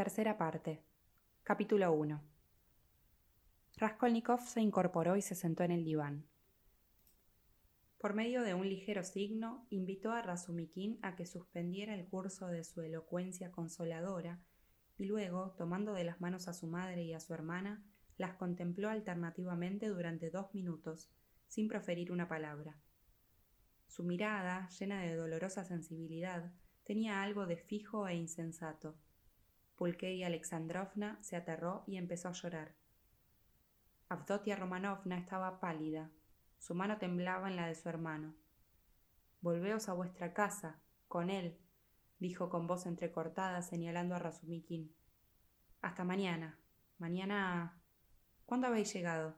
Tercera parte. Capítulo 1. Raskolnikov se incorporó y se sentó en el diván. Por medio de un ligero signo, invitó a Razumikin a que suspendiera el curso de su elocuencia consoladora y luego, tomando de las manos a su madre y a su hermana, las contempló alternativamente durante dos minutos, sin proferir una palabra. Su mirada, llena de dolorosa sensibilidad, tenía algo de fijo e insensato. Pulkeria Alexandrovna se aterró y empezó a llorar. Avdotia Romanovna estaba pálida. Su mano temblaba en la de su hermano. Volveos a vuestra casa, con él, dijo con voz entrecortada, señalando a Razumikin. Hasta mañana. Mañana. ¿Cuándo habéis llegado?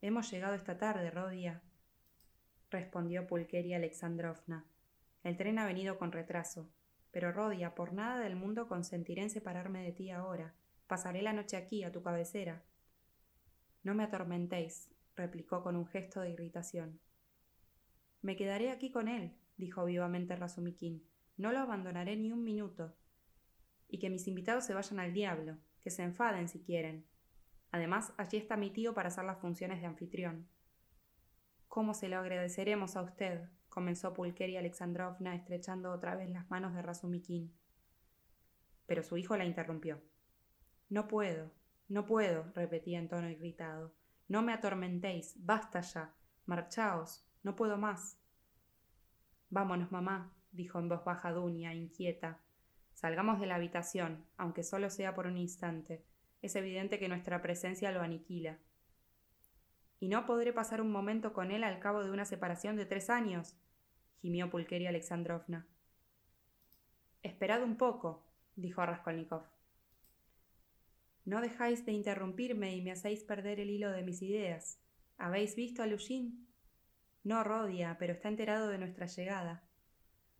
Hemos llegado esta tarde, Rodia, respondió Pulkeria Alexandrovna. El tren ha venido con retraso. Pero, Rodia, por nada del mundo consentiré en separarme de ti ahora. Pasaré la noche aquí, a tu cabecera. No me atormentéis, replicó con un gesto de irritación. Me quedaré aquí con él, dijo vivamente Razumikin. No lo abandonaré ni un minuto. Y que mis invitados se vayan al diablo, que se enfaden si quieren. Además, allí está mi tío para hacer las funciones de anfitrión. ¿Cómo se lo agradeceremos a usted? Comenzó Pulkeria Alexandrovna estrechando otra vez las manos de Razumikin. Pero su hijo la interrumpió. No puedo, no puedo, repetía en tono irritado. No me atormentéis, basta ya. Marchaos, no puedo más. Vámonos, mamá, dijo en voz baja Dunia, inquieta. Salgamos de la habitación, aunque solo sea por un instante. Es evidente que nuestra presencia lo aniquila. ¿Y no podré pasar un momento con él al cabo de una separación de tres años? gimió Pulkeria Alexandrovna. Esperad un poco, dijo Raskolnikov. No dejáis de interrumpirme y me hacéis perder el hilo de mis ideas. ¿Habéis visto a Lushin? No, Rodia, pero está enterado de nuestra llegada.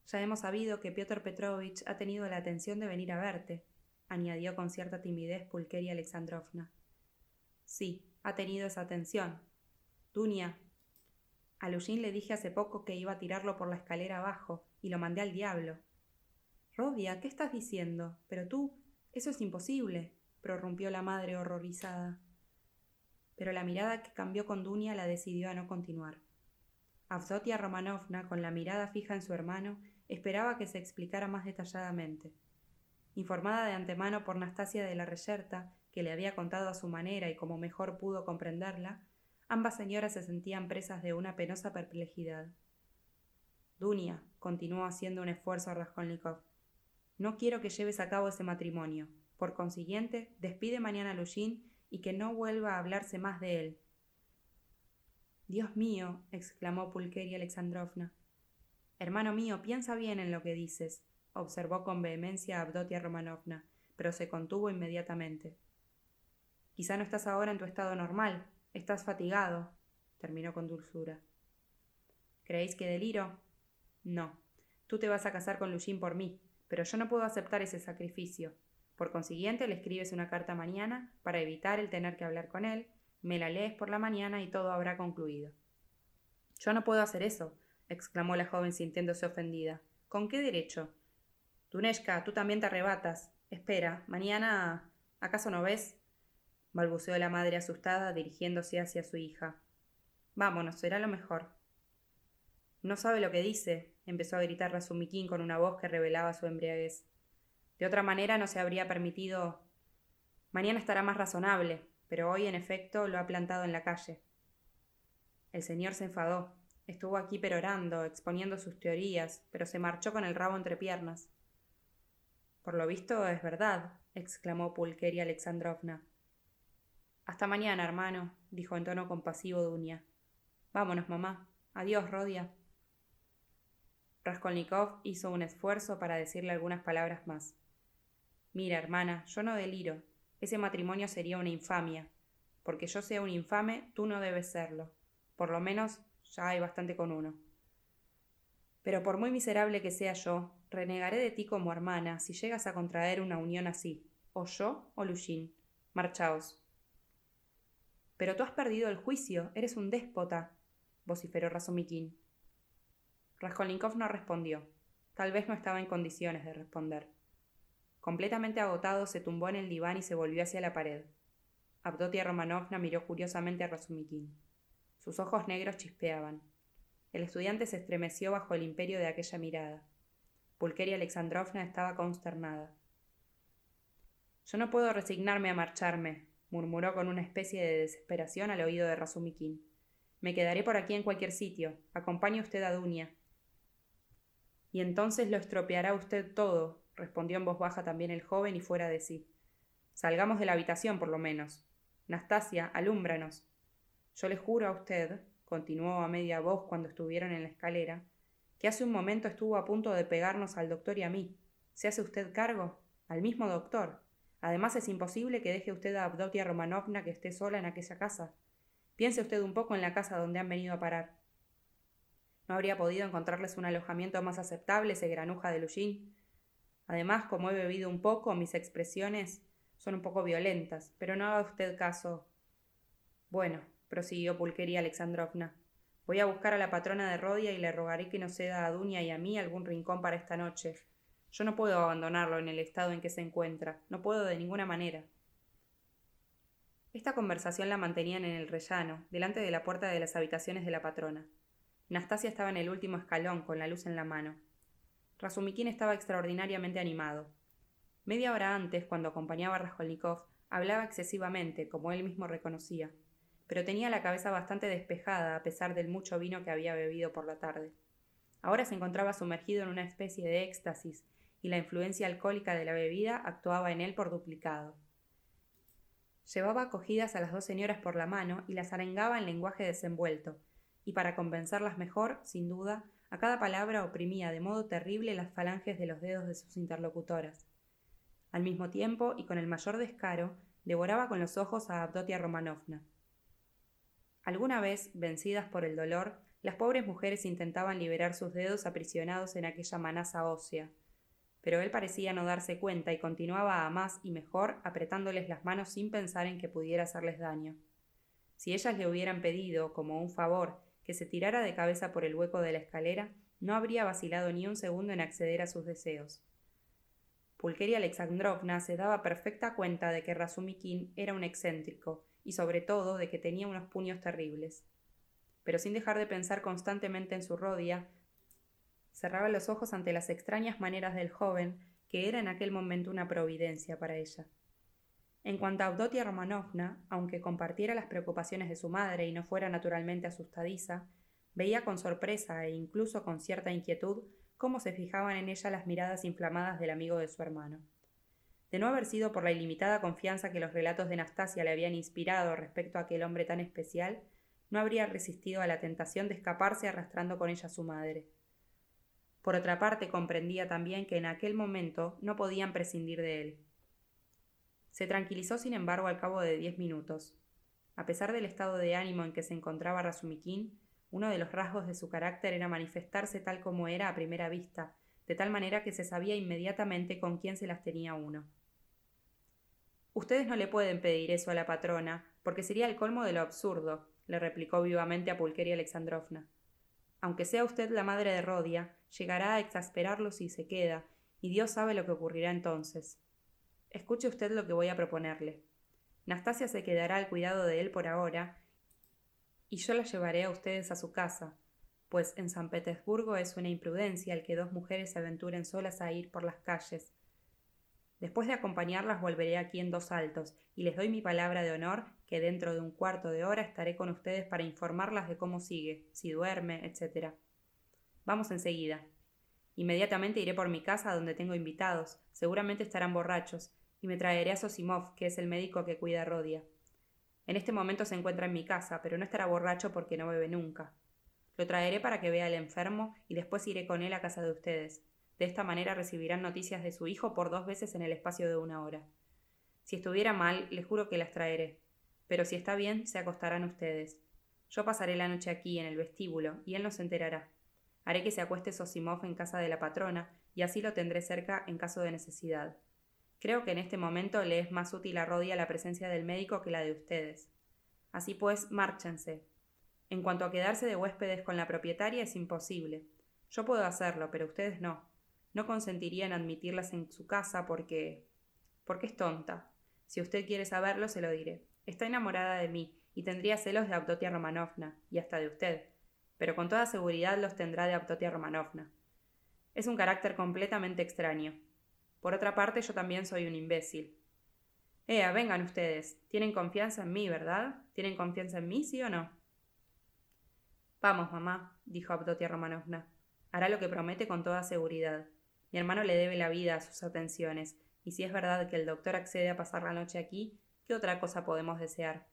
Ya hemos sabido que Piotr Petrovich ha tenido la atención de venir a verte, añadió con cierta timidez Pulkeria Alexandrovna. Sí, ha tenido esa atención, Dunia. A Lushin le dije hace poco que iba a tirarlo por la escalera abajo y lo mandé al diablo. Rodia, ¿qué estás diciendo? Pero tú, eso es imposible, prorrumpió la madre horrorizada. Pero la mirada que cambió con Dunia la decidió a no continuar. Avdotia Romanovna, con la mirada fija en su hermano, esperaba que se explicara más detalladamente. Informada de antemano por Nastasia de la Reyerta, que le había contado a su manera y como mejor pudo comprenderla, Ambas señoras se sentían presas de una penosa perplejidad. Dunia, continuó haciendo un esfuerzo a Raskolnikov, no quiero que lleves a cabo ese matrimonio. Por consiguiente, despide mañana a Lushin y que no vuelva a hablarse más de él. Dios mío, exclamó Pulkeria Alexandrovna. Hermano mío, piensa bien en lo que dices, observó con vehemencia Abdotia Romanovna, pero se contuvo inmediatamente. Quizá no estás ahora en tu estado normal, Estás fatigado, terminó con dulzura. ¿Creéis que deliro? No. Tú te vas a casar con Lushin por mí, pero yo no puedo aceptar ese sacrificio. Por consiguiente, le escribes una carta mañana para evitar el tener que hablar con él, me la lees por la mañana y todo habrá concluido. Yo no puedo hacer eso, exclamó la joven sintiéndose ofendida. ¿Con qué derecho? Tuneshka, tú también te arrebatas. Espera, mañana. ¿Acaso no ves? Balbuceó la madre asustada dirigiéndose hacia su hija. Vámonos, será lo mejor. No sabe lo que dice, empezó a gritar Razumikin con una voz que revelaba su embriaguez. De otra manera no se habría permitido. Mañana estará más razonable, pero hoy en efecto lo ha plantado en la calle. El señor se enfadó. Estuvo aquí perorando, exponiendo sus teorías, pero se marchó con el rabo entre piernas. Por lo visto es verdad, exclamó Pulkeria Alexandrovna. Hasta mañana, hermano, dijo en tono compasivo Dunia. Vámonos, mamá. Adiós, Rodia. Raskolnikov hizo un esfuerzo para decirle algunas palabras más. Mira, hermana, yo no deliro. Ese matrimonio sería una infamia. Porque yo sea un infame, tú no debes serlo. Por lo menos ya hay bastante con uno. Pero por muy miserable que sea yo, renegaré de ti como hermana si llegas a contraer una unión así, o yo o Lushin. Marchaos. Pero tú has perdido el juicio, eres un déspota, vociferó Razumikin. Raskolnikov no respondió. Tal vez no estaba en condiciones de responder. Completamente agotado, se tumbó en el diván y se volvió hacia la pared. Abdotia Romanovna miró curiosamente a Razumikin. Sus ojos negros chispeaban. El estudiante se estremeció bajo el imperio de aquella mirada. Pulqueria Alexandrovna estaba consternada. Yo no puedo resignarme a marcharme, murmuró con una especie de desesperación al oído de Razumikin. Me quedaré por aquí en cualquier sitio. Acompañe usted a Dunia. Y entonces lo estropeará usted todo, respondió en voz baja también el joven y fuera de sí. Salgamos de la habitación, por lo menos. Nastasia, alúmbranos. Yo le juro a usted, continuó a media voz cuando estuvieron en la escalera, que hace un momento estuvo a punto de pegarnos al doctor y a mí. ¿Se hace usted cargo? Al mismo doctor. Además es imposible que deje usted a Abdotia Romanovna que esté sola en aquella casa. Piense usted un poco en la casa donde han venido a parar. ¿No habría podido encontrarles un alojamiento más aceptable ese granuja de Lujín? Además, como he bebido un poco, mis expresiones son un poco violentas, pero no haga usted caso. Bueno, prosiguió Pulquería Alexandrovna, voy a buscar a la patrona de Rodia y le rogaré que nos ceda a Dunia y a mí algún rincón para esta noche. Yo no puedo abandonarlo en el estado en que se encuentra, no puedo de ninguna manera. Esta conversación la mantenían en el rellano, delante de la puerta de las habitaciones de la patrona. Nastasia estaba en el último escalón, con la luz en la mano. Razumikin estaba extraordinariamente animado. Media hora antes, cuando acompañaba a Raskolnikov, hablaba excesivamente, como él mismo reconocía, pero tenía la cabeza bastante despejada a pesar del mucho vino que había bebido por la tarde. Ahora se encontraba sumergido en una especie de éxtasis, y la influencia alcohólica de la bebida actuaba en él por duplicado. Llevaba cogidas a las dos señoras por la mano y las arengaba en lenguaje desenvuelto, y para convencerlas mejor, sin duda, a cada palabra oprimía de modo terrible las falanges de los dedos de sus interlocutoras. Al mismo tiempo, y con el mayor descaro, devoraba con los ojos a Abdotia Romanovna. Alguna vez, vencidas por el dolor, las pobres mujeres intentaban liberar sus dedos aprisionados en aquella manaza ósea, pero él parecía no darse cuenta y continuaba a más y mejor apretándoles las manos sin pensar en que pudiera hacerles daño. Si ellas le hubieran pedido, como un favor, que se tirara de cabeza por el hueco de la escalera, no habría vacilado ni un segundo en acceder a sus deseos. Pulqueria Alexandrovna se daba perfecta cuenta de que Razumikin era un excéntrico y sobre todo de que tenía unos puños terribles. Pero sin dejar de pensar constantemente en su rodia, cerraba los ojos ante las extrañas maneras del joven, que era en aquel momento una providencia para ella. En cuanto a Avdotia Romanovna, aunque compartiera las preocupaciones de su madre y no fuera naturalmente asustadiza, veía con sorpresa e incluso con cierta inquietud cómo se fijaban en ella las miradas inflamadas del amigo de su hermano. De no haber sido por la ilimitada confianza que los relatos de Nastasia le habían inspirado respecto a aquel hombre tan especial, no habría resistido a la tentación de escaparse arrastrando con ella a su madre. Por otra parte, comprendía también que en aquel momento no podían prescindir de él. Se tranquilizó, sin embargo, al cabo de diez minutos. A pesar del estado de ánimo en que se encontraba Razumikin, uno de los rasgos de su carácter era manifestarse tal como era a primera vista, de tal manera que se sabía inmediatamente con quién se las tenía uno. Ustedes no le pueden pedir eso a la patrona, porque sería el colmo de lo absurdo, le replicó vivamente a Pulqueria Alexandrovna. Aunque sea usted la madre de Rodia, llegará a exasperarlo si se queda, y Dios sabe lo que ocurrirá entonces. Escuche usted lo que voy a proponerle. Nastasia se quedará al cuidado de él por ahora, y yo la llevaré a ustedes a su casa, pues en San Petersburgo es una imprudencia el que dos mujeres se aventuren solas a ir por las calles. Después de acompañarlas volveré aquí en dos altos, y les doy mi palabra de honor que dentro de un cuarto de hora estaré con ustedes para informarlas de cómo sigue, si duerme, etc. Vamos enseguida. Inmediatamente iré por mi casa donde tengo invitados, seguramente estarán borrachos, y me traeré a Sosimov, que es el médico que cuida a Rodia. En este momento se encuentra en mi casa, pero no estará borracho porque no bebe nunca. Lo traeré para que vea al enfermo y después iré con él a casa de ustedes. De esta manera recibirán noticias de su hijo por dos veces en el espacio de una hora. Si estuviera mal, les juro que las traeré. Pero si está bien, se acostarán ustedes. Yo pasaré la noche aquí, en el vestíbulo, y él no se enterará. Haré que se acueste Sosimov en casa de la patrona, y así lo tendré cerca en caso de necesidad. Creo que en este momento le es más útil a Rodia la presencia del médico que la de ustedes. Así pues, márchense. En cuanto a quedarse de huéspedes con la propietaria es imposible. Yo puedo hacerlo, pero ustedes no. no consentiría en admitirlas en su casa porque... porque es tonta. Si usted quiere saberlo, se lo diré. Está enamorada de mí y tendría celos de Abdotia Romanovna y hasta de usted, pero con toda seguridad los tendrá de Abdotia Romanovna. Es un carácter completamente extraño. Por otra parte, yo también soy un imbécil. Ea, vengan ustedes. Tienen confianza en mí, ¿verdad? ¿Tienen confianza en mí, sí o no? Vamos, mamá, dijo Abdotia Romanovna. Hará lo que promete con toda seguridad. Mi hermano le debe la vida a sus atenciones, y si es verdad que el doctor accede a pasar la noche aquí, ¿qué otra cosa podemos desear?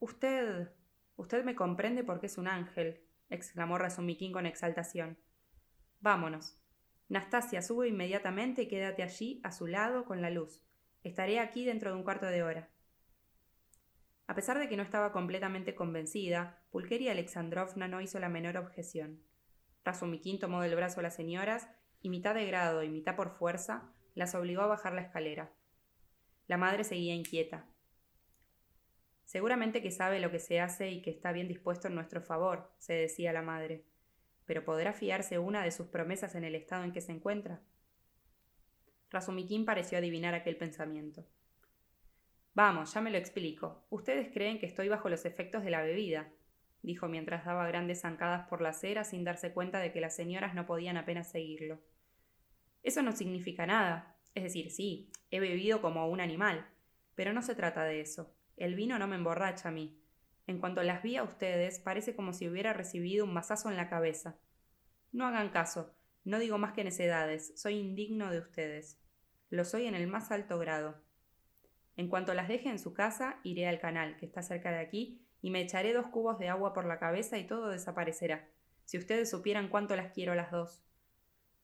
Usted. usted me comprende porque es un ángel, exclamó Razumiquín con exaltación. Vámonos. Nastasia, sube inmediatamente y quédate allí, a su lado, con la luz. Estaré aquí dentro de un cuarto de hora. A pesar de que no estaba completamente convencida, Pulqueria Alexandrovna no hizo la menor objeción. Razumikin tomó del brazo a las señoras y mitad de grado y mitad por fuerza las obligó a bajar la escalera. La madre seguía inquieta. Seguramente que sabe lo que se hace y que está bien dispuesto en nuestro favor, se decía la madre. Pero ¿podrá fiarse una de sus promesas en el estado en que se encuentra? Razumikin pareció adivinar aquel pensamiento. Vamos, ya me lo explico. Ustedes creen que estoy bajo los efectos de la bebida, dijo mientras daba grandes zancadas por la acera sin darse cuenta de que las señoras no podían apenas seguirlo. Eso no significa nada. Es decir, sí, he bebido como un animal, pero no se trata de eso. El vino no me emborracha a mí. En cuanto las vi a ustedes, parece como si hubiera recibido un mazazo en la cabeza. No hagan caso, no digo más que necedades, soy indigno de ustedes. Lo soy en el más alto grado. En cuanto las deje en su casa, iré al canal, que está cerca de aquí, y me echaré dos cubos de agua por la cabeza y todo desaparecerá. Si ustedes supieran cuánto las quiero las dos.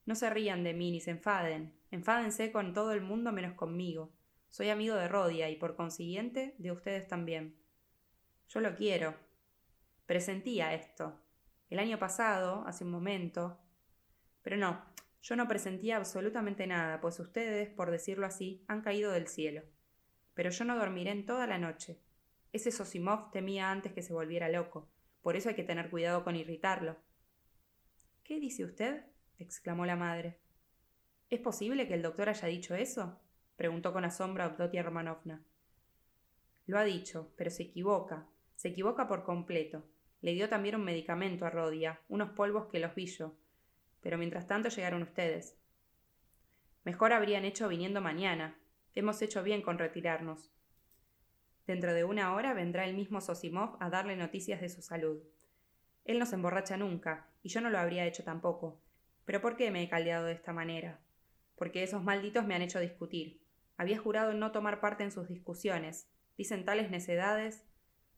No se rían de mí ni se enfaden. Enfádense con todo el mundo menos conmigo. Soy amigo de Rodia y por consiguiente de ustedes también. Yo lo quiero. Presentía esto. El año pasado, hace un momento. Pero no, yo no presentía absolutamente nada, pues ustedes, por decirlo así, han caído del cielo pero yo no dormiré en toda la noche. Ese Sosimov temía antes que se volviera loco, por eso hay que tener cuidado con irritarlo. ¿Qué dice usted? Exclamó la madre. ¿Es posible que el doctor haya dicho eso? preguntó con asombro Abdotia Romanovna. Lo ha dicho, pero se equivoca. Se equivoca por completo. Le dio también un medicamento a Rodia, unos polvos que los vi yo. Pero mientras tanto llegaron ustedes. Mejor habrían hecho viniendo mañana, Hemos hecho bien con retirarnos. Dentro de una hora vendrá el mismo Sosimov a darle noticias de su salud. Él no se emborracha nunca, y yo no lo habría hecho tampoco. Pero ¿por qué me he caldeado de esta manera? Porque esos malditos me han hecho discutir. Había jurado no tomar parte en sus discusiones. Dicen tales necedades.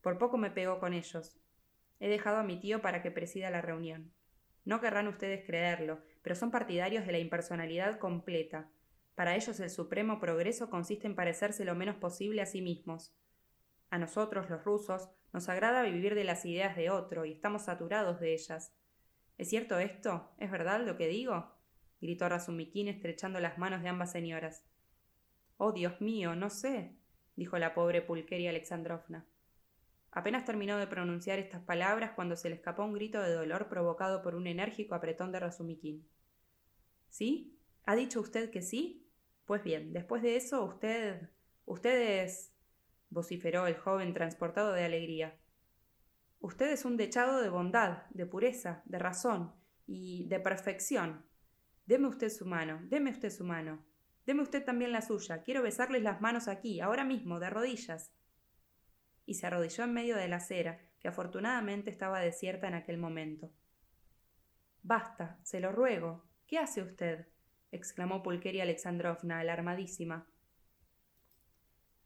Por poco me pegó con ellos. He dejado a mi tío para que presida la reunión. No querrán ustedes creerlo, pero son partidarios de la impersonalidad completa, para ellos el supremo progreso consiste en parecerse lo menos posible a sí mismos. A nosotros, los rusos, nos agrada vivir de las ideas de otro y estamos saturados de ellas. ¿Es cierto esto? ¿Es verdad lo que digo? gritó Razumikin estrechando las manos de ambas señoras. Oh, Dios mío, no sé, dijo la pobre Pulqueria Alexandrovna. Apenas terminó de pronunciar estas palabras cuando se le escapó un grito de dolor provocado por un enérgico apretón de Razumikin. ¿Sí? ¿Ha dicho usted que sí? Pues bien, después de eso usted. usted es. vociferó el joven transportado de alegría. Usted es un dechado de bondad, de pureza, de razón y de perfección. Deme usted su mano, deme usted su mano. Deme usted también la suya. Quiero besarles las manos aquí, ahora mismo, de rodillas. Y se arrodilló en medio de la acera, que afortunadamente estaba desierta en aquel momento. Basta, se lo ruego. ¿Qué hace usted? exclamó Pulqueria Alexandrovna, alarmadísima.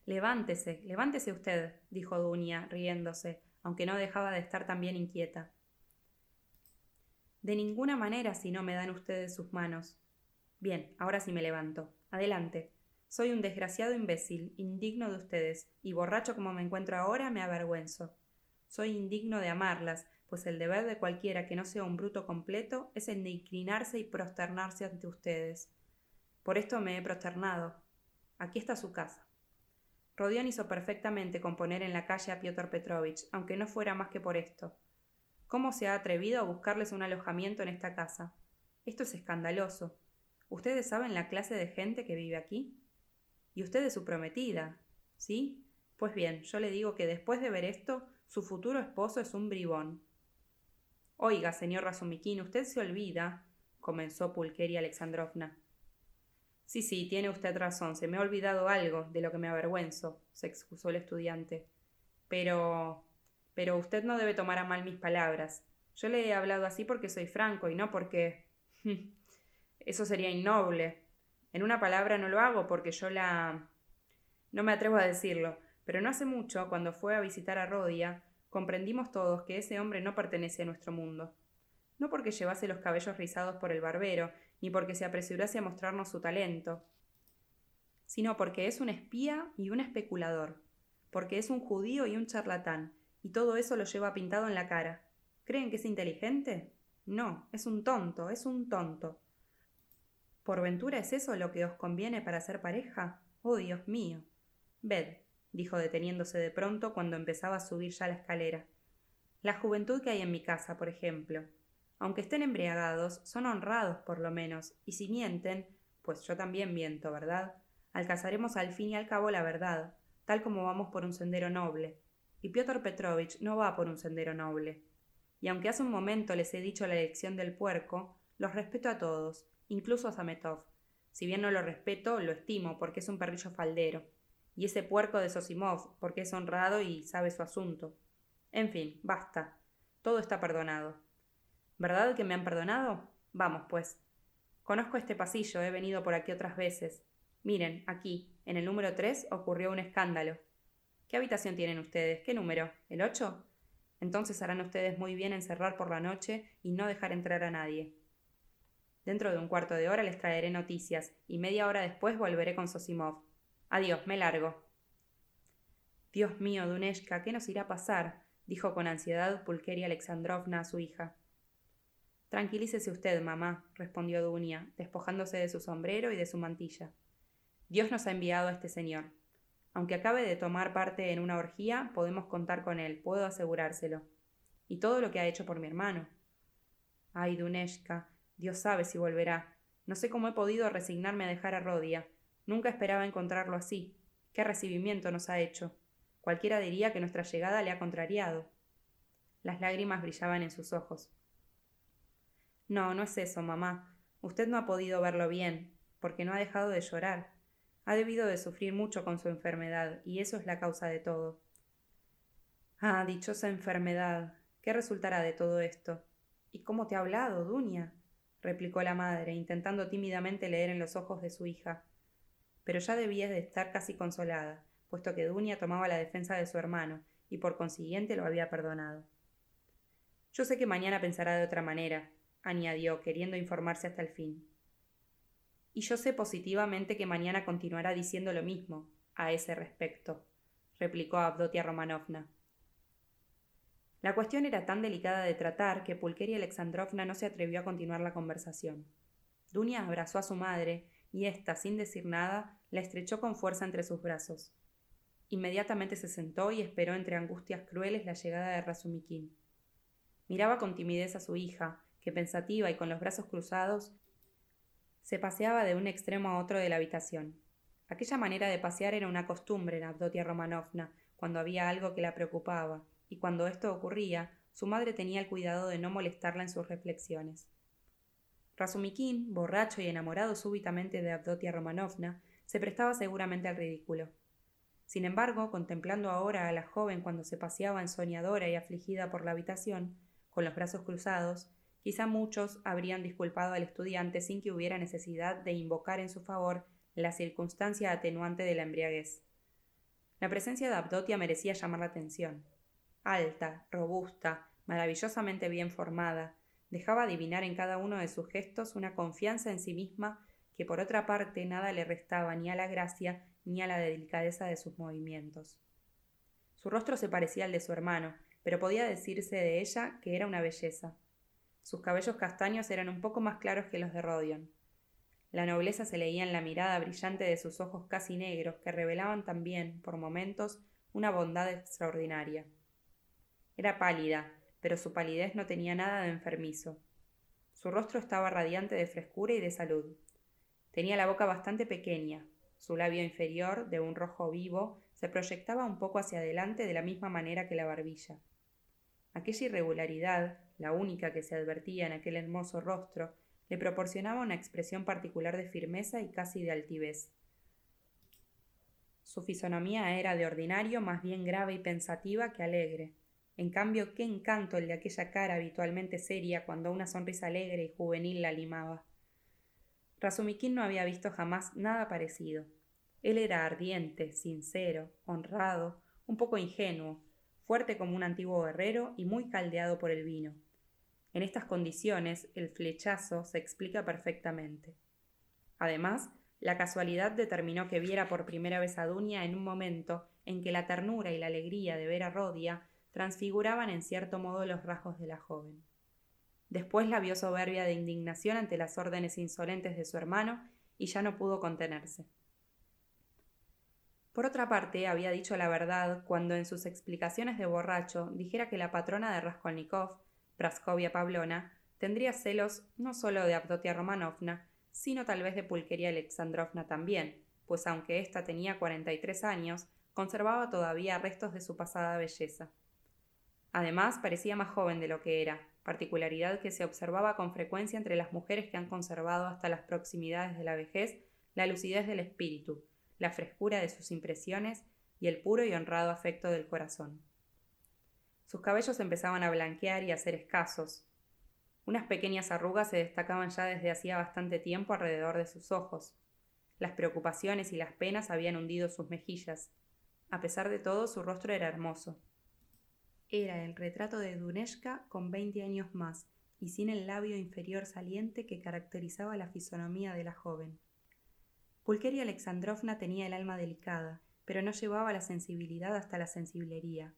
Levántese, levántese usted, dijo Dunia, riéndose, aunque no dejaba de estar también inquieta. De ninguna manera si no me dan ustedes sus manos. Bien, ahora sí me levanto. Adelante. Soy un desgraciado imbécil, indigno de ustedes, y borracho como me encuentro ahora me avergüenzo. Soy indigno de amarlas, pues el deber de cualquiera que no sea un bruto completo es el de inclinarse y prosternarse ante ustedes. Por esto me he prosternado. Aquí está su casa. Rodión hizo perfectamente con poner en la calle a Piotr Petrovich, aunque no fuera más que por esto. ¿Cómo se ha atrevido a buscarles un alojamiento en esta casa? Esto es escandaloso. ¿Ustedes saben la clase de gente que vive aquí? Y usted es su prometida, ¿sí? Pues bien, yo le digo que después de ver esto, su futuro esposo es un bribón. Oiga, señor Razumikin, usted se olvida, comenzó Pulqueria Alexandrovna. Sí, sí, tiene usted razón, se me ha olvidado algo de lo que me avergüenzo, se excusó el estudiante. Pero. pero usted no debe tomar a mal mis palabras. Yo le he hablado así porque soy franco y no porque. Eso sería innoble. En una palabra no lo hago porque yo la. No me atrevo a decirlo, pero no hace mucho, cuando fue a visitar a Rodia, comprendimos todos que ese hombre no pertenece a nuestro mundo. No porque llevase los cabellos rizados por el barbero, ni porque se apresurase a mostrarnos su talento, sino porque es un espía y un especulador, porque es un judío y un charlatán, y todo eso lo lleva pintado en la cara. ¿Creen que es inteligente? No, es un tonto, es un tonto. ¿Por ventura es eso lo que os conviene para ser pareja? Oh, Dios mío. Ved, dijo deteniéndose de pronto cuando empezaba a subir ya la escalera. La juventud que hay en mi casa, por ejemplo. Aunque estén embriagados, son honrados por lo menos, y si mienten, pues yo también miento, ¿verdad? Alcanzaremos al fin y al cabo la verdad, tal como vamos por un sendero noble. Y Piotr Petrovich no va por un sendero noble. Y aunque hace un momento les he dicho la elección del puerco, los respeto a todos, incluso a Sametov. Si bien no lo respeto, lo estimo, porque es un perrillo faldero. Y ese puerco de Sosimov, porque es honrado y sabe su asunto. En fin, basta. Todo está perdonado. ¿Verdad que me han perdonado? Vamos, pues. Conozco este pasillo, he venido por aquí otras veces. Miren, aquí, en el número tres, ocurrió un escándalo. ¿Qué habitación tienen ustedes? ¿Qué número? ¿El ocho? Entonces harán ustedes muy bien en cerrar por la noche y no dejar entrar a nadie. Dentro de un cuarto de hora les traeré noticias y media hora después volveré con Sosimov. Adiós, me largo. Dios mío, Duneshka, ¿qué nos irá a pasar? dijo con ansiedad Pulqueria Alexandrovna a su hija. Tranquilícese usted, mamá, respondió Dunia, despojándose de su sombrero y de su mantilla. Dios nos ha enviado a este señor. Aunque acabe de tomar parte en una orgía, podemos contar con él, puedo asegurárselo. Y todo lo que ha hecho por mi hermano. Ay, Duneshka, Dios sabe si volverá. No sé cómo he podido resignarme a dejar a Rodia. Nunca esperaba encontrarlo así. ¿Qué recibimiento nos ha hecho? Cualquiera diría que nuestra llegada le ha contrariado. Las lágrimas brillaban en sus ojos. No, no es eso, mamá. Usted no ha podido verlo bien, porque no ha dejado de llorar. Ha debido de sufrir mucho con su enfermedad, y eso es la causa de todo. Ah, dichosa enfermedad. ¿Qué resultará de todo esto? ¿Y cómo te ha hablado, Dunia? replicó la madre, intentando tímidamente leer en los ojos de su hija. Pero ya debía de estar casi consolada, puesto que Dunia tomaba la defensa de su hermano, y por consiguiente lo había perdonado. Yo sé que mañana pensará de otra manera, añadió, queriendo informarse hasta el fin. Y yo sé positivamente que mañana continuará diciendo lo mismo a ese respecto, replicó Abdotia Romanovna. La cuestión era tan delicada de tratar que Pulqueria Alexandrovna no se atrevió a continuar la conversación. Dunia abrazó a su madre y ésta, sin decir nada, la estrechó con fuerza entre sus brazos. Inmediatamente se sentó y esperó entre angustias crueles la llegada de Razumikin. Miraba con timidez a su hija, que pensativa y con los brazos cruzados, se paseaba de un extremo a otro de la habitación. Aquella manera de pasear era una costumbre en Abdotia Romanovna, cuando había algo que la preocupaba, y cuando esto ocurría, su madre tenía el cuidado de no molestarla en sus reflexiones. Razumikin, borracho y enamorado súbitamente de Abdotia Romanovna, se prestaba seguramente al ridículo. Sin embargo, contemplando ahora a la joven cuando se paseaba ensoñadora y afligida por la habitación, con los brazos cruzados, quizá muchos habrían disculpado al estudiante sin que hubiera necesidad de invocar en su favor la circunstancia atenuante de la embriaguez. La presencia de Abdotia merecía llamar la atención alta, robusta, maravillosamente bien formada, dejaba adivinar en cada uno de sus gestos una confianza en sí misma que por otra parte nada le restaba ni a la gracia ni a la delicadeza de sus movimientos. Su rostro se parecía al de su hermano, pero podía decirse de ella que era una belleza. Sus cabellos castaños eran un poco más claros que los de Rodion. La nobleza se leía en la mirada brillante de sus ojos casi negros, que revelaban también, por momentos, una bondad extraordinaria. Era pálida, pero su palidez no tenía nada de enfermizo. Su rostro estaba radiante de frescura y de salud. Tenía la boca bastante pequeña. Su labio inferior, de un rojo vivo, se proyectaba un poco hacia adelante de la misma manera que la barbilla. Aquella irregularidad, la única que se advertía en aquel hermoso rostro, le proporcionaba una expresión particular de firmeza y casi de altivez. Su fisonomía era de ordinario más bien grave y pensativa que alegre. En cambio, qué encanto el de aquella cara habitualmente seria cuando una sonrisa alegre y juvenil la limaba. Razumiquín no había visto jamás nada parecido. Él era ardiente, sincero, honrado, un poco ingenuo, fuerte como un antiguo guerrero y muy caldeado por el vino. En estas condiciones, el flechazo se explica perfectamente. Además, la casualidad determinó que viera por primera vez a Dunia en un momento en que la ternura y la alegría de ver a Rodia transfiguraban en cierto modo los rasgos de la joven. Después la vio soberbia de indignación ante las órdenes insolentes de su hermano y ya no pudo contenerse. Por otra parte, había dicho la verdad cuando en sus explicaciones de borracho dijera que la patrona de Raskolnikov, Praskovia Pavlona, tendría celos no solo de Abdotia Romanovna, sino tal vez de Pulqueria Alexandrovna también, pues aunque ésta tenía cuarenta y tres años, conservaba todavía restos de su pasada belleza. Además, parecía más joven de lo que era, particularidad que se observaba con frecuencia entre las mujeres que han conservado hasta las proximidades de la vejez la lucidez del espíritu, la frescura de sus impresiones y el puro y honrado afecto del corazón. Sus cabellos empezaban a blanquear y a ser escasos, unas pequeñas arrugas se destacaban ya desde hacía bastante tiempo alrededor de sus ojos. Las preocupaciones y las penas habían hundido sus mejillas. A pesar de todo, su rostro era hermoso. Era el retrato de Duneshka con veinte años más y sin el labio inferior saliente que caracterizaba la fisonomía de la joven. Pulqueria Alexandrovna tenía el alma delicada, pero no llevaba la sensibilidad hasta la sensiblería.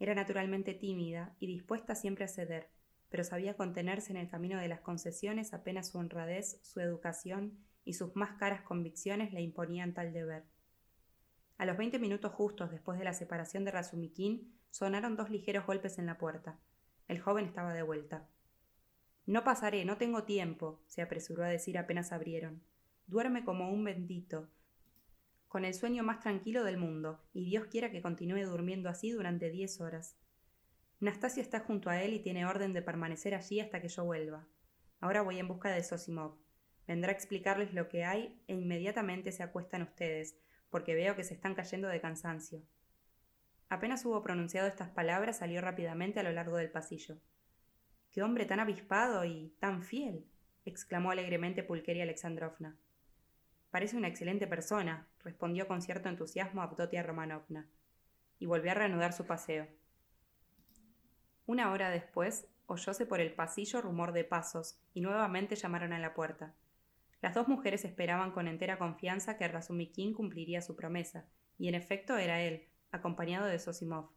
Era naturalmente tímida y dispuesta siempre a ceder, pero sabía contenerse en el camino de las concesiones apenas su honradez, su educación y sus más caras convicciones le imponían tal deber. A los veinte minutos justos después de la separación de Razumiquín, sonaron dos ligeros golpes en la puerta. El joven estaba de vuelta. No pasaré, no tengo tiempo, se apresuró a decir apenas abrieron. Duerme como un bendito, con el sueño más tranquilo del mundo, y Dios quiera que continúe durmiendo así durante diez horas. Nastasia está junto a él y tiene orden de permanecer allí hasta que yo vuelva. Ahora voy en busca de Sosimov. Vendrá a explicarles lo que hay e inmediatamente se acuestan ustedes, porque veo que se están cayendo de cansancio. Apenas hubo pronunciado estas palabras, salió rápidamente a lo largo del pasillo. ¡Qué hombre tan avispado y tan fiel! exclamó alegremente Pulqueria Alexandrovna. Parece una excelente persona, respondió con cierto entusiasmo Abdotia Romanovna, y volvió a reanudar su paseo. Una hora después, oyóse por el pasillo rumor de pasos, y nuevamente llamaron a la puerta. Las dos mujeres esperaban con entera confianza que Razumikin cumpliría su promesa, y en efecto era él, acompañado de Sosimov.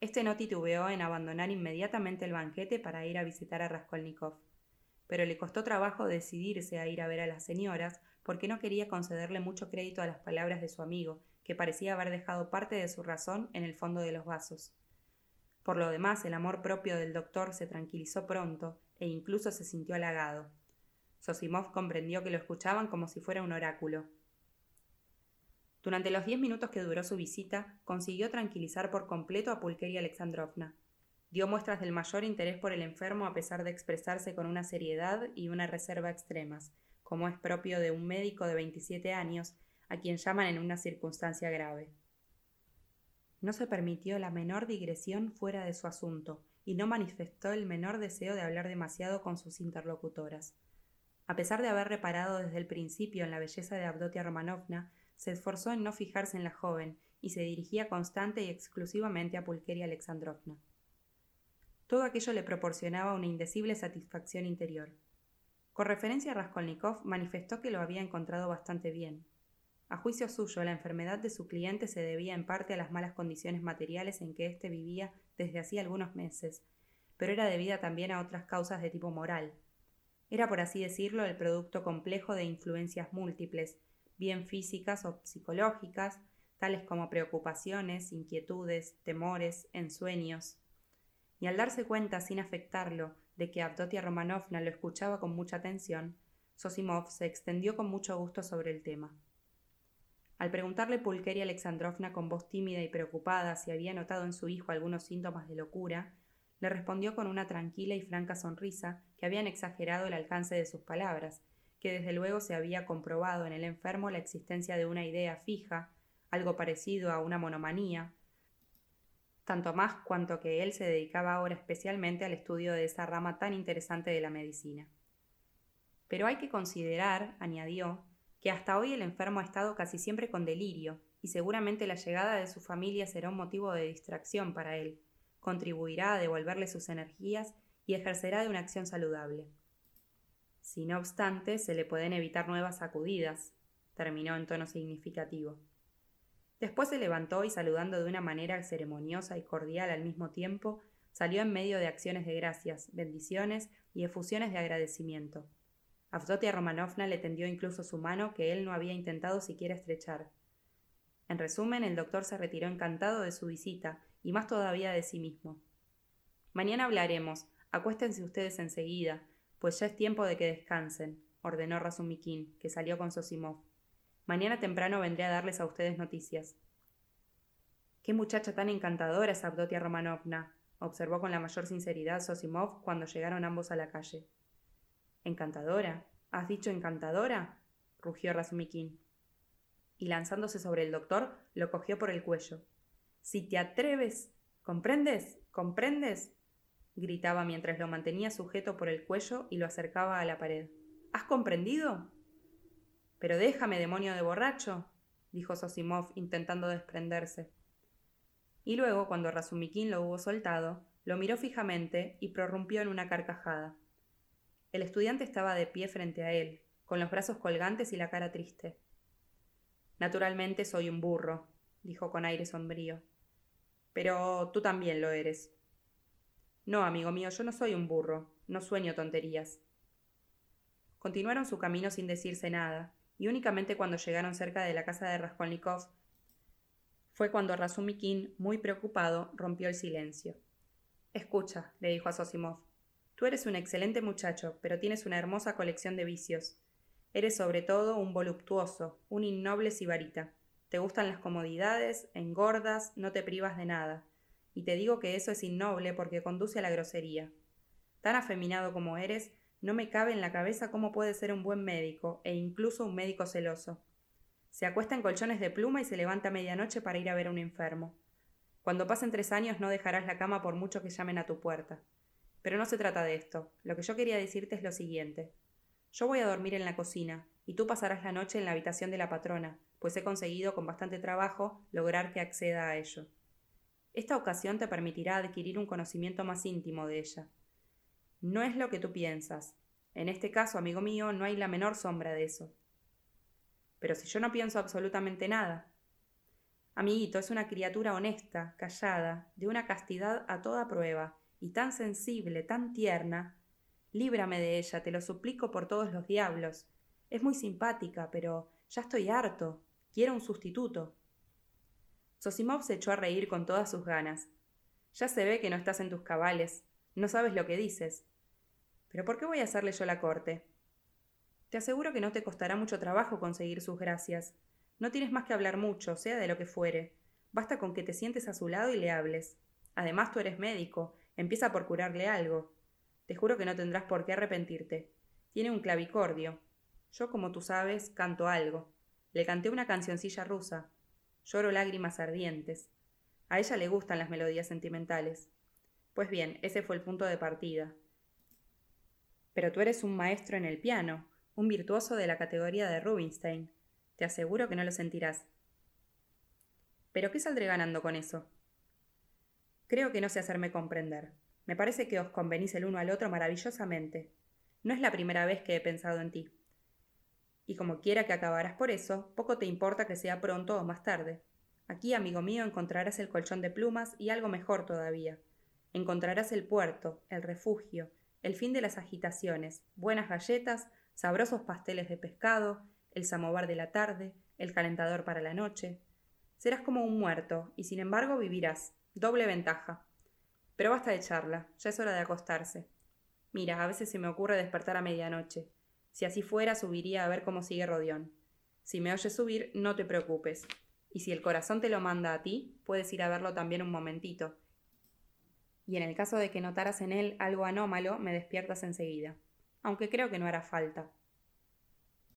Este no titubeó en abandonar inmediatamente el banquete para ir a visitar a Raskolnikov. Pero le costó trabajo decidirse a ir a ver a las señoras, porque no quería concederle mucho crédito a las palabras de su amigo, que parecía haber dejado parte de su razón en el fondo de los vasos. Por lo demás, el amor propio del doctor se tranquilizó pronto e incluso se sintió halagado. Sosimov comprendió que lo escuchaban como si fuera un oráculo. Durante los diez minutos que duró su visita, consiguió tranquilizar por completo a Pulqueria Alexandrovna. Dio muestras del mayor interés por el enfermo a pesar de expresarse con una seriedad y una reserva extremas, como es propio de un médico de veintisiete años, a quien llaman en una circunstancia grave. No se permitió la menor digresión fuera de su asunto, y no manifestó el menor deseo de hablar demasiado con sus interlocutoras. A pesar de haber reparado desde el principio en la belleza de Abdotia Romanovna, se esforzó en no fijarse en la joven y se dirigía constante y exclusivamente a Pulqueria Alexandrovna. Todo aquello le proporcionaba una indecible satisfacción interior. Con referencia a Raskolnikov, manifestó que lo había encontrado bastante bien, a juicio suyo, la enfermedad de su cliente se debía en parte a las malas condiciones materiales en que éste vivía desde hacía algunos meses, pero era debida también a otras causas de tipo moral. Era, por así decirlo, el producto complejo de influencias múltiples, bien físicas o psicológicas, tales como preocupaciones, inquietudes, temores, ensueños. Y al darse cuenta, sin afectarlo, de que Avdotia Romanovna lo escuchaba con mucha atención, Sosimov se extendió con mucho gusto sobre el tema. Al preguntarle Pulqueria Alexandrovna con voz tímida y preocupada si había notado en su hijo algunos síntomas de locura, le respondió con una tranquila y franca sonrisa que habían exagerado el alcance de sus palabras, que desde luego se había comprobado en el enfermo la existencia de una idea fija, algo parecido a una monomanía, tanto más cuanto que él se dedicaba ahora especialmente al estudio de esa rama tan interesante de la medicina. Pero hay que considerar, añadió, que hasta hoy el enfermo ha estado casi siempre con delirio, y seguramente la llegada de su familia será un motivo de distracción para él, contribuirá a devolverle sus energías y ejercerá de una acción saludable. Si no obstante, se le pueden evitar nuevas sacudidas, terminó en tono significativo. Después se levantó y saludando de una manera ceremoniosa y cordial al mismo tiempo, salió en medio de acciones de gracias, bendiciones y efusiones de agradecimiento. Avdotia Romanovna le tendió incluso su mano que él no había intentado siquiera estrechar. En resumen, el doctor se retiró encantado de su visita y más todavía de sí mismo. Mañana hablaremos. Acuéstense ustedes enseguida, pues ya es tiempo de que descansen, ordenó Razumikin, que salió con Sosimov. Mañana temprano vendré a darles a ustedes noticias. Qué muchacha tan encantadora es Avdotia Romanovna, observó con la mayor sinceridad Sosimov cuando llegaron ambos a la calle. ¿Encantadora? ¿Has dicho encantadora? rugió Razumikin. Y lanzándose sobre el doctor, lo cogió por el cuello. Si te atreves. ¿Comprendes? ¿Comprendes? gritaba mientras lo mantenía sujeto por el cuello y lo acercaba a la pared. ¿Has comprendido? Pero déjame, demonio de borracho, dijo Sosimov intentando desprenderse. Y luego, cuando Razumikin lo hubo soltado, lo miró fijamente y prorrumpió en una carcajada. El estudiante estaba de pie frente a él, con los brazos colgantes y la cara triste. Naturalmente soy un burro, dijo con aire sombrío. Pero tú también lo eres. No, amigo mío, yo no soy un burro, no sueño tonterías. Continuaron su camino sin decirse nada, y únicamente cuando llegaron cerca de la casa de Raskolnikov fue cuando Razumikin, muy preocupado, rompió el silencio. Escucha, le dijo a Sosimov. Tú eres un excelente muchacho, pero tienes una hermosa colección de vicios. Eres sobre todo un voluptuoso, un innoble sibarita. Te gustan las comodidades, engordas, no te privas de nada. Y te digo que eso es innoble porque conduce a la grosería. Tan afeminado como eres, no me cabe en la cabeza cómo puede ser un buen médico, e incluso un médico celoso. Se acuesta en colchones de pluma y se levanta a medianoche para ir a ver a un enfermo. Cuando pasen tres años no dejarás la cama por mucho que llamen a tu puerta. Pero no se trata de esto. Lo que yo quería decirte es lo siguiente. Yo voy a dormir en la cocina, y tú pasarás la noche en la habitación de la patrona, pues he conseguido con bastante trabajo lograr que acceda a ello. Esta ocasión te permitirá adquirir un conocimiento más íntimo de ella. No es lo que tú piensas. En este caso, amigo mío, no hay la menor sombra de eso. Pero si yo no pienso absolutamente nada. Amiguito, es una criatura honesta, callada, de una castidad a toda prueba, y tan sensible, tan tierna. Líbrame de ella, te lo suplico por todos los diablos. Es muy simpática, pero ya estoy harto. Quiero un sustituto. Sosimov se echó a reír con todas sus ganas. Ya se ve que no estás en tus cabales, no sabes lo que dices. Pero ¿por qué voy a hacerle yo la corte? Te aseguro que no te costará mucho trabajo conseguir sus gracias. No tienes más que hablar mucho, sea de lo que fuere. Basta con que te sientes a su lado y le hables. Además tú eres médico, empieza por curarle algo. Te juro que no tendrás por qué arrepentirte. Tiene un clavicordio. Yo, como tú sabes, canto algo. Le canté una cancioncilla rusa. Lloro lágrimas ardientes. A ella le gustan las melodías sentimentales. Pues bien, ese fue el punto de partida. Pero tú eres un maestro en el piano, un virtuoso de la categoría de Rubinstein. Te aseguro que no lo sentirás. ¿Pero qué saldré ganando con eso? Creo que no sé hacerme comprender. Me parece que os convenís el uno al otro maravillosamente. No es la primera vez que he pensado en ti y como quiera que acabarás por eso, poco te importa que sea pronto o más tarde. Aquí, amigo mío, encontrarás el colchón de plumas y algo mejor todavía. Encontrarás el puerto, el refugio, el fin de las agitaciones, buenas galletas, sabrosos pasteles de pescado, el samovar de la tarde, el calentador para la noche. Serás como un muerto, y sin embargo vivirás. Doble ventaja. Pero basta de charla, ya es hora de acostarse. Mira, a veces se me ocurre despertar a medianoche. Si así fuera, subiría a ver cómo sigue Rodión. Si me oyes subir, no te preocupes. Y si el corazón te lo manda a ti, puedes ir a verlo también un momentito, y en el caso de que notaras en él algo anómalo, me despiertas enseguida, aunque creo que no hará falta.